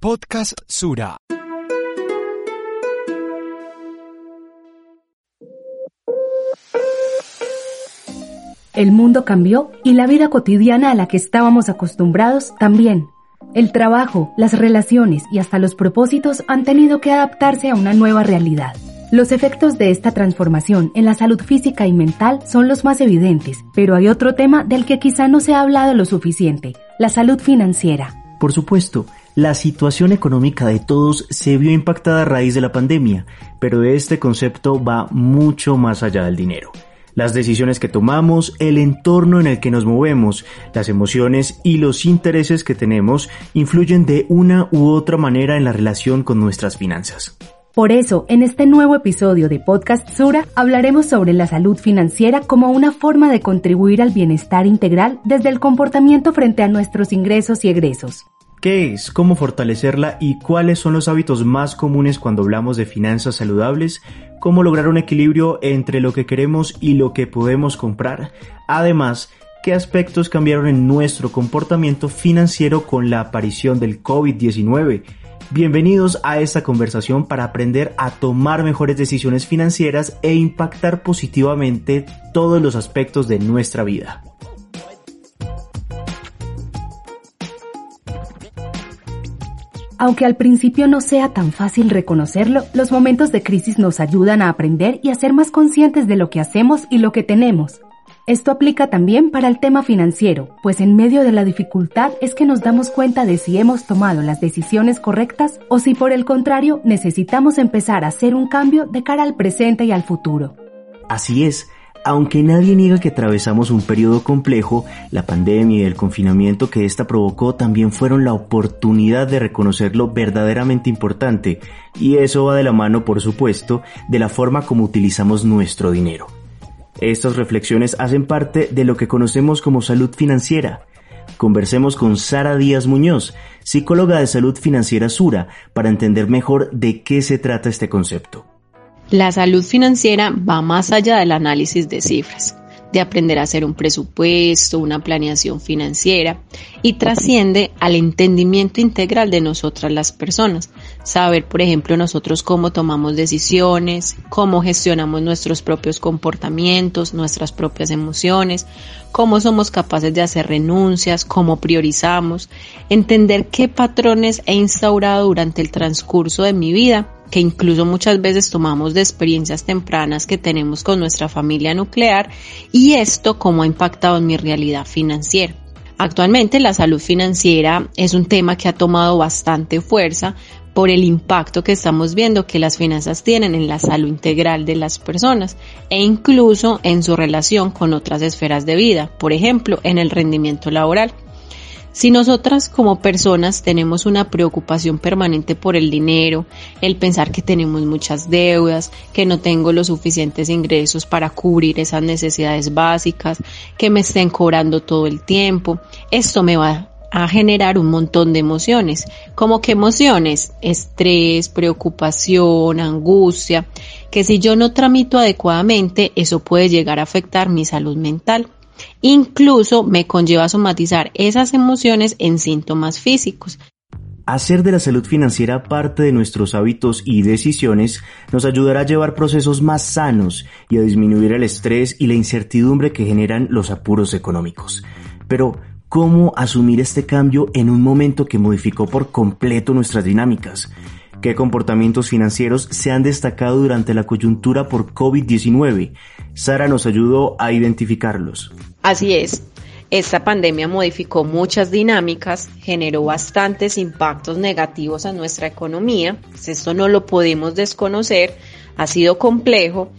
Podcast Sura. El mundo cambió y la vida cotidiana a la que estábamos acostumbrados también. El trabajo, las relaciones y hasta los propósitos han tenido que adaptarse a una nueva realidad. Los efectos de esta transformación en la salud física y mental son los más evidentes, pero hay otro tema del que quizá no se ha hablado lo suficiente, la salud financiera. Por supuesto, la situación económica de todos se vio impactada a raíz de la pandemia, pero este concepto va mucho más allá del dinero las decisiones que tomamos, el entorno en el que nos movemos, las emociones y los intereses que tenemos influyen de una u otra manera en la relación con nuestras finanzas. Por eso, en este nuevo episodio de Podcast Sura hablaremos sobre la salud financiera como una forma de contribuir al bienestar integral desde el comportamiento frente a nuestros ingresos y egresos. ¿Qué es? ¿Cómo fortalecerla? ¿Y cuáles son los hábitos más comunes cuando hablamos de finanzas saludables? ¿Cómo lograr un equilibrio entre lo que queremos y lo que podemos comprar? Además, ¿qué aspectos cambiaron en nuestro comportamiento financiero con la aparición del COVID-19? Bienvenidos a esta conversación para aprender a tomar mejores decisiones financieras e impactar positivamente todos los aspectos de nuestra vida. Aunque al principio no sea tan fácil reconocerlo, los momentos de crisis nos ayudan a aprender y a ser más conscientes de lo que hacemos y lo que tenemos. Esto aplica también para el tema financiero, pues en medio de la dificultad es que nos damos cuenta de si hemos tomado las decisiones correctas o si por el contrario necesitamos empezar a hacer un cambio de cara al presente y al futuro. Así es, aunque nadie niega que atravesamos un periodo complejo, la pandemia y el confinamiento que ésta provocó también fueron la oportunidad de reconocer lo verdaderamente importante, y eso va de la mano, por supuesto, de la forma como utilizamos nuestro dinero. Estas reflexiones hacen parte de lo que conocemos como salud financiera. Conversemos con Sara Díaz Muñoz, psicóloga de salud financiera Sura, para entender mejor de qué se trata este concepto. La salud financiera va más allá del análisis de cifras, de aprender a hacer un presupuesto, una planeación financiera y trasciende al entendimiento integral de nosotras las personas. Saber, por ejemplo, nosotros cómo tomamos decisiones, cómo gestionamos nuestros propios comportamientos, nuestras propias emociones, cómo somos capaces de hacer renuncias, cómo priorizamos, entender qué patrones he instaurado durante el transcurso de mi vida que incluso muchas veces tomamos de experiencias tempranas que tenemos con nuestra familia nuclear y esto cómo ha impactado en mi realidad financiera. Actualmente la salud financiera es un tema que ha tomado bastante fuerza por el impacto que estamos viendo que las finanzas tienen en la salud integral de las personas e incluso en su relación con otras esferas de vida, por ejemplo, en el rendimiento laboral. Si nosotras como personas tenemos una preocupación permanente por el dinero, el pensar que tenemos muchas deudas, que no tengo los suficientes ingresos para cubrir esas necesidades básicas, que me estén cobrando todo el tiempo, esto me va a generar un montón de emociones. ¿Como que emociones? Estrés, preocupación, angustia, que si yo no tramito adecuadamente, eso puede llegar a afectar mi salud mental. Incluso me conlleva somatizar esas emociones en síntomas físicos. Hacer de la salud financiera parte de nuestros hábitos y decisiones nos ayudará a llevar procesos más sanos y a disminuir el estrés y la incertidumbre que generan los apuros económicos. Pero, ¿cómo asumir este cambio en un momento que modificó por completo nuestras dinámicas? ¿Qué comportamientos financieros se han destacado durante la coyuntura por COVID-19? Sara nos ayudó a identificarlos. Así es. Esta pandemia modificó muchas dinámicas, generó bastantes impactos negativos a nuestra economía. Esto no lo podemos desconocer, ha sido complejo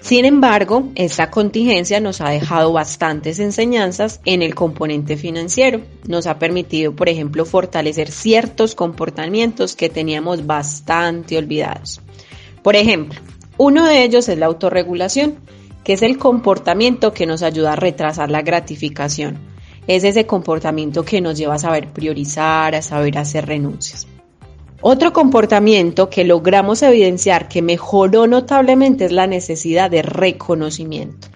sin embargo, esta contingencia nos ha dejado bastantes enseñanzas en el componente financiero. Nos ha permitido, por ejemplo, fortalecer ciertos comportamientos que teníamos bastante olvidados. Por ejemplo, uno de ellos es la autorregulación, que es el comportamiento que nos ayuda a retrasar la gratificación. Es ese comportamiento que nos lleva a saber priorizar, a saber hacer renuncias. Otro comportamiento que logramos evidenciar que mejoró notablemente es la necesidad de reconocimiento,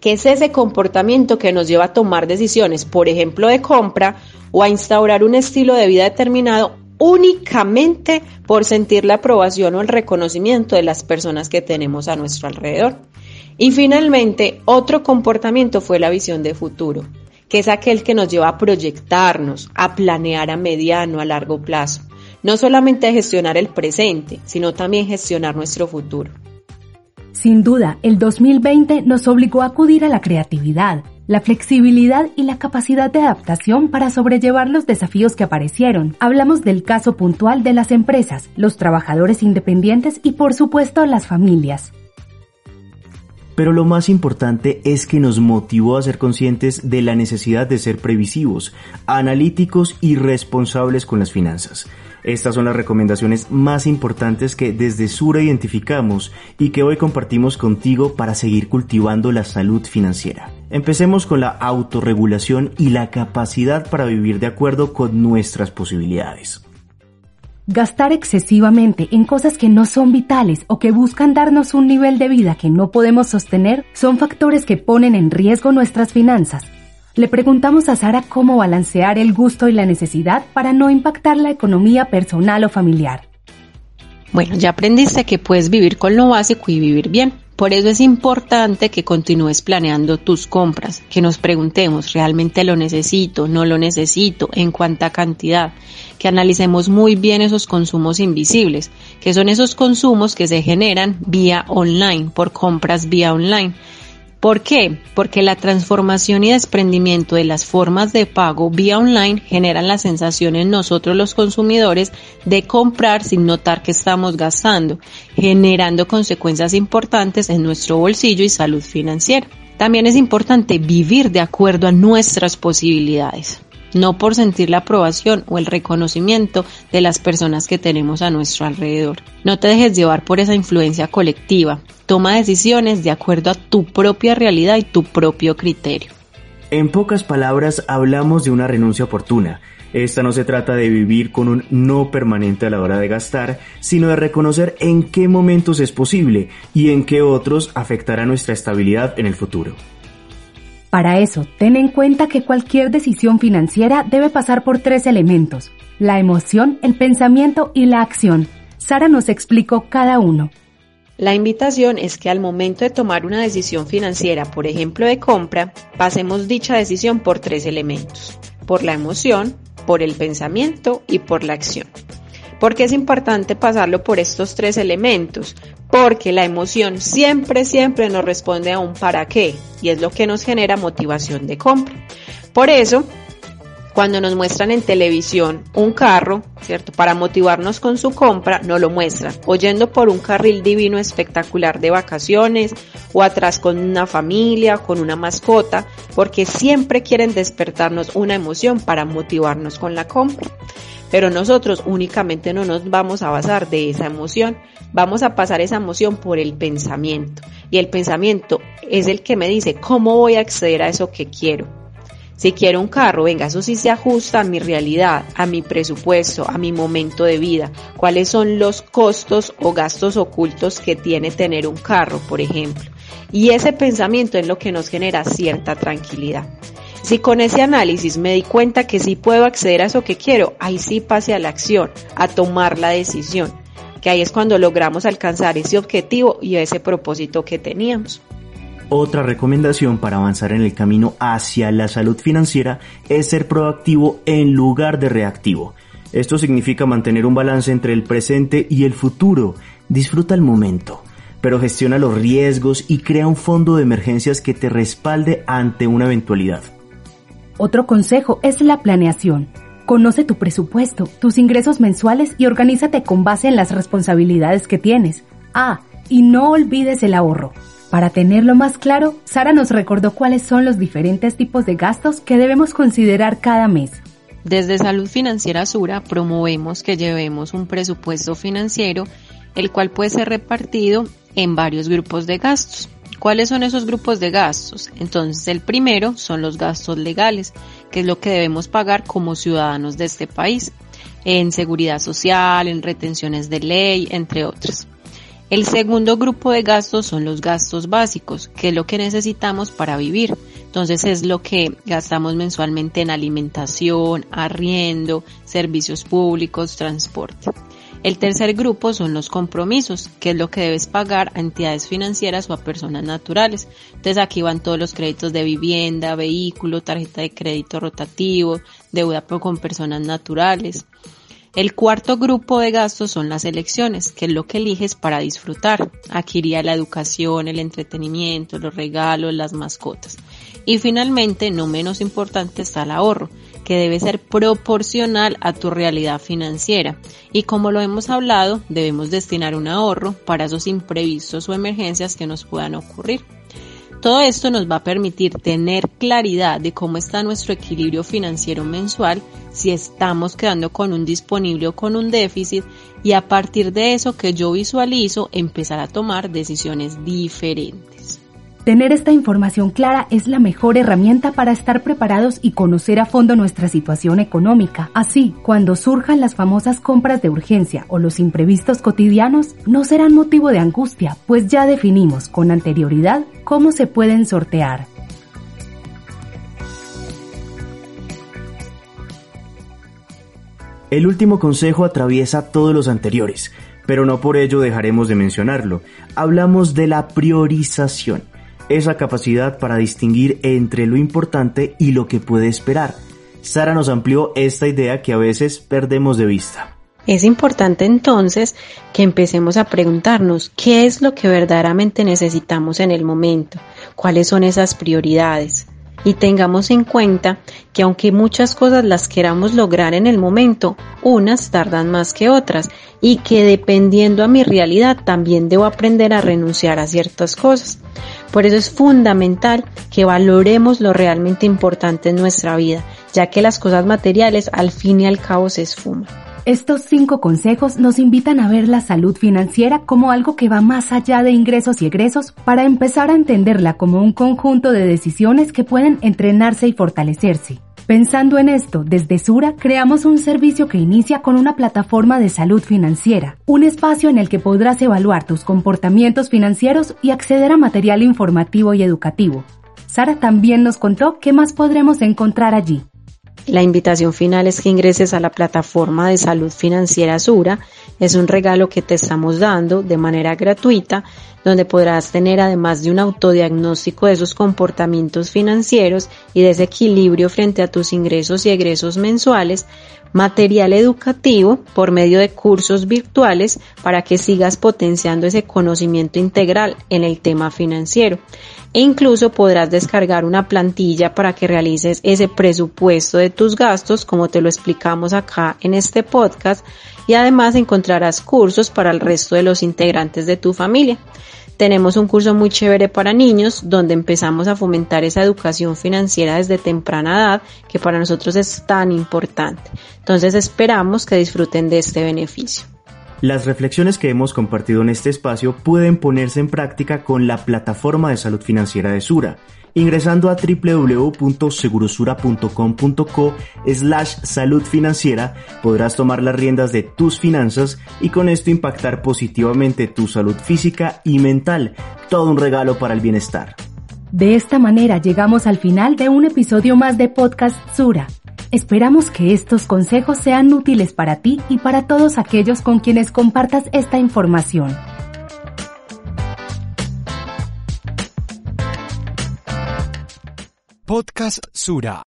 que es ese comportamiento que nos lleva a tomar decisiones, por ejemplo, de compra o a instaurar un estilo de vida determinado únicamente por sentir la aprobación o el reconocimiento de las personas que tenemos a nuestro alrededor. Y finalmente, otro comportamiento fue la visión de futuro, que es aquel que nos lleva a proyectarnos, a planear a mediano, a largo plazo. No solamente a gestionar el presente, sino también gestionar nuestro futuro. Sin duda, el 2020 nos obligó a acudir a la creatividad, la flexibilidad y la capacidad de adaptación para sobrellevar los desafíos que aparecieron. Hablamos del caso puntual de las empresas, los trabajadores independientes y por supuesto las familias. Pero lo más importante es que nos motivó a ser conscientes de la necesidad de ser previsivos, analíticos y responsables con las finanzas. Estas son las recomendaciones más importantes que desde Sura identificamos y que hoy compartimos contigo para seguir cultivando la salud financiera. Empecemos con la autorregulación y la capacidad para vivir de acuerdo con nuestras posibilidades. Gastar excesivamente en cosas que no son vitales o que buscan darnos un nivel de vida que no podemos sostener son factores que ponen en riesgo nuestras finanzas. Le preguntamos a Sara cómo balancear el gusto y la necesidad para no impactar la economía personal o familiar. Bueno, ya aprendiste que puedes vivir con lo básico y vivir bien. Por eso es importante que continúes planeando tus compras, que nos preguntemos, ¿realmente lo necesito? ¿No lo necesito? ¿En cuánta cantidad? Que analicemos muy bien esos consumos invisibles, que son esos consumos que se generan vía online, por compras vía online ¿Por qué? Porque la transformación y desprendimiento de las formas de pago vía online generan la sensación en nosotros los consumidores de comprar sin notar que estamos gastando, generando consecuencias importantes en nuestro bolsillo y salud financiera. También es importante vivir de acuerdo a nuestras posibilidades no por sentir la aprobación o el reconocimiento de las personas que tenemos a nuestro alrededor. No te dejes llevar por esa influencia colectiva. Toma decisiones de acuerdo a tu propia realidad y tu propio criterio. En pocas palabras, hablamos de una renuncia oportuna. Esta no se trata de vivir con un no permanente a la hora de gastar, sino de reconocer en qué momentos es posible y en qué otros afectará nuestra estabilidad en el futuro. Para eso, ten en cuenta que cualquier decisión financiera debe pasar por tres elementos, la emoción, el pensamiento y la acción. Sara nos explicó cada uno. La invitación es que al momento de tomar una decisión financiera, por ejemplo de compra, pasemos dicha decisión por tres elementos, por la emoción, por el pensamiento y por la acción. ¿Por qué es importante pasarlo por estos tres elementos? Porque la emoción siempre, siempre nos responde a un para qué y es lo que nos genera motivación de compra. Por eso, cuando nos muestran en televisión un carro, ¿cierto? Para motivarnos con su compra, no lo muestran, oyendo por un carril divino espectacular de vacaciones o atrás con una familia, con una mascota, porque siempre quieren despertarnos una emoción para motivarnos con la compra. Pero nosotros únicamente no nos vamos a basar de esa emoción, vamos a pasar esa emoción por el pensamiento. Y el pensamiento es el que me dice cómo voy a acceder a eso que quiero. Si quiero un carro, venga, eso sí se ajusta a mi realidad, a mi presupuesto, a mi momento de vida. ¿Cuáles son los costos o gastos ocultos que tiene tener un carro, por ejemplo? Y ese pensamiento es lo que nos genera cierta tranquilidad. Si con ese análisis me di cuenta que sí puedo acceder a eso que quiero, ahí sí pase a la acción, a tomar la decisión, que ahí es cuando logramos alcanzar ese objetivo y ese propósito que teníamos. Otra recomendación para avanzar en el camino hacia la salud financiera es ser proactivo en lugar de reactivo. Esto significa mantener un balance entre el presente y el futuro. Disfruta el momento, pero gestiona los riesgos y crea un fondo de emergencias que te respalde ante una eventualidad. Otro consejo es la planeación. Conoce tu presupuesto, tus ingresos mensuales y organízate con base en las responsabilidades que tienes. Ah, y no olvides el ahorro. Para tenerlo más claro, Sara nos recordó cuáles son los diferentes tipos de gastos que debemos considerar cada mes. Desde Salud Financiera Sura promovemos que llevemos un presupuesto financiero, el cual puede ser repartido en varios grupos de gastos. ¿Cuáles son esos grupos de gastos? Entonces, el primero son los gastos legales, que es lo que debemos pagar como ciudadanos de este país, en seguridad social, en retenciones de ley, entre otros. El segundo grupo de gastos son los gastos básicos, que es lo que necesitamos para vivir, Entonces es lo que gastamos mensualmente en alimentación, arriendo, servicios públicos, transporte. El tercer grupo son los compromisos, que es lo que debes pagar a entidades financieras o a personas naturales. Entonces aquí van todos los créditos de vivienda, vehículo, tarjeta de crédito rotativo, deuda con personas naturales. El cuarto grupo de gastos son las elecciones, que es lo que eliges para disfrutar. Aquí iría la educación, el entretenimiento, los regalos, las mascotas. Y finalmente, no menos importante, está el ahorro, que debe ser proporcional a tu realidad financiera. Y como lo hemos hablado, debemos destinar un ahorro para esos imprevistos o emergencias que nos puedan ocurrir. Todo esto nos va a permitir tener claridad de cómo está nuestro equilibrio financiero mensual, si estamos quedando con un disponible o con un déficit y a partir de eso que yo visualizo empezar a tomar decisiones diferentes. Tener esta información clara es la mejor herramienta para estar preparados y conocer a fondo nuestra situación económica. Así, cuando surjan las famosas compras de urgencia o los imprevistos cotidianos, no serán motivo de angustia, pues ya definimos con anterioridad cómo se pueden sortear. El último consejo atraviesa todos los anteriores, pero no por ello dejaremos de mencionarlo. Hablamos de la priorización esa capacidad para distinguir entre lo importante y lo que puede esperar. Sara nos amplió esta idea que a veces perdemos de vista. Es importante entonces que empecemos a preguntarnos qué es lo que verdaderamente necesitamos en el momento, cuáles son esas prioridades y tengamos en cuenta que aunque muchas cosas las queramos lograr en el momento, unas tardan más que otras y que dependiendo a mi realidad también debo aprender a renunciar a ciertas cosas. Por eso es fundamental que valoremos lo realmente importante en nuestra vida, ya que las cosas materiales al fin y al cabo se esfuman. Estos cinco consejos nos invitan a ver la salud financiera como algo que va más allá de ingresos y egresos para empezar a entenderla como un conjunto de decisiones que pueden entrenarse y fortalecerse. Pensando en esto, desde Sura creamos un servicio que inicia con una plataforma de salud financiera, un espacio en el que podrás evaluar tus comportamientos financieros y acceder a material informativo y educativo. Sara también nos contó qué más podremos encontrar allí. La invitación final es que ingreses a la plataforma de salud financiera Sura. Es un regalo que te estamos dando de manera gratuita, donde podrás tener además de un autodiagnóstico de esos comportamientos financieros y de ese equilibrio frente a tus ingresos y egresos mensuales, material educativo por medio de cursos virtuales para que sigas potenciando ese conocimiento integral en el tema financiero. E incluso podrás descargar una plantilla para que realices ese presupuesto de tus gastos como te lo explicamos acá en este podcast y además encontrarás cursos para el resto de los integrantes de tu familia. Tenemos un curso muy chévere para niños donde empezamos a fomentar esa educación financiera desde temprana edad que para nosotros es tan importante. Entonces esperamos que disfruten de este beneficio. Las reflexiones que hemos compartido en este espacio pueden ponerse en práctica con la plataforma de salud financiera de Sura. Ingresando a www.segurosura.com.co slash salud financiera podrás tomar las riendas de tus finanzas y con esto impactar positivamente tu salud física y mental. Todo un regalo para el bienestar. De esta manera llegamos al final de un episodio más de Podcast Sura. Esperamos que estos consejos sean útiles para ti y para todos aquellos con quienes compartas esta información. Podcast Sura.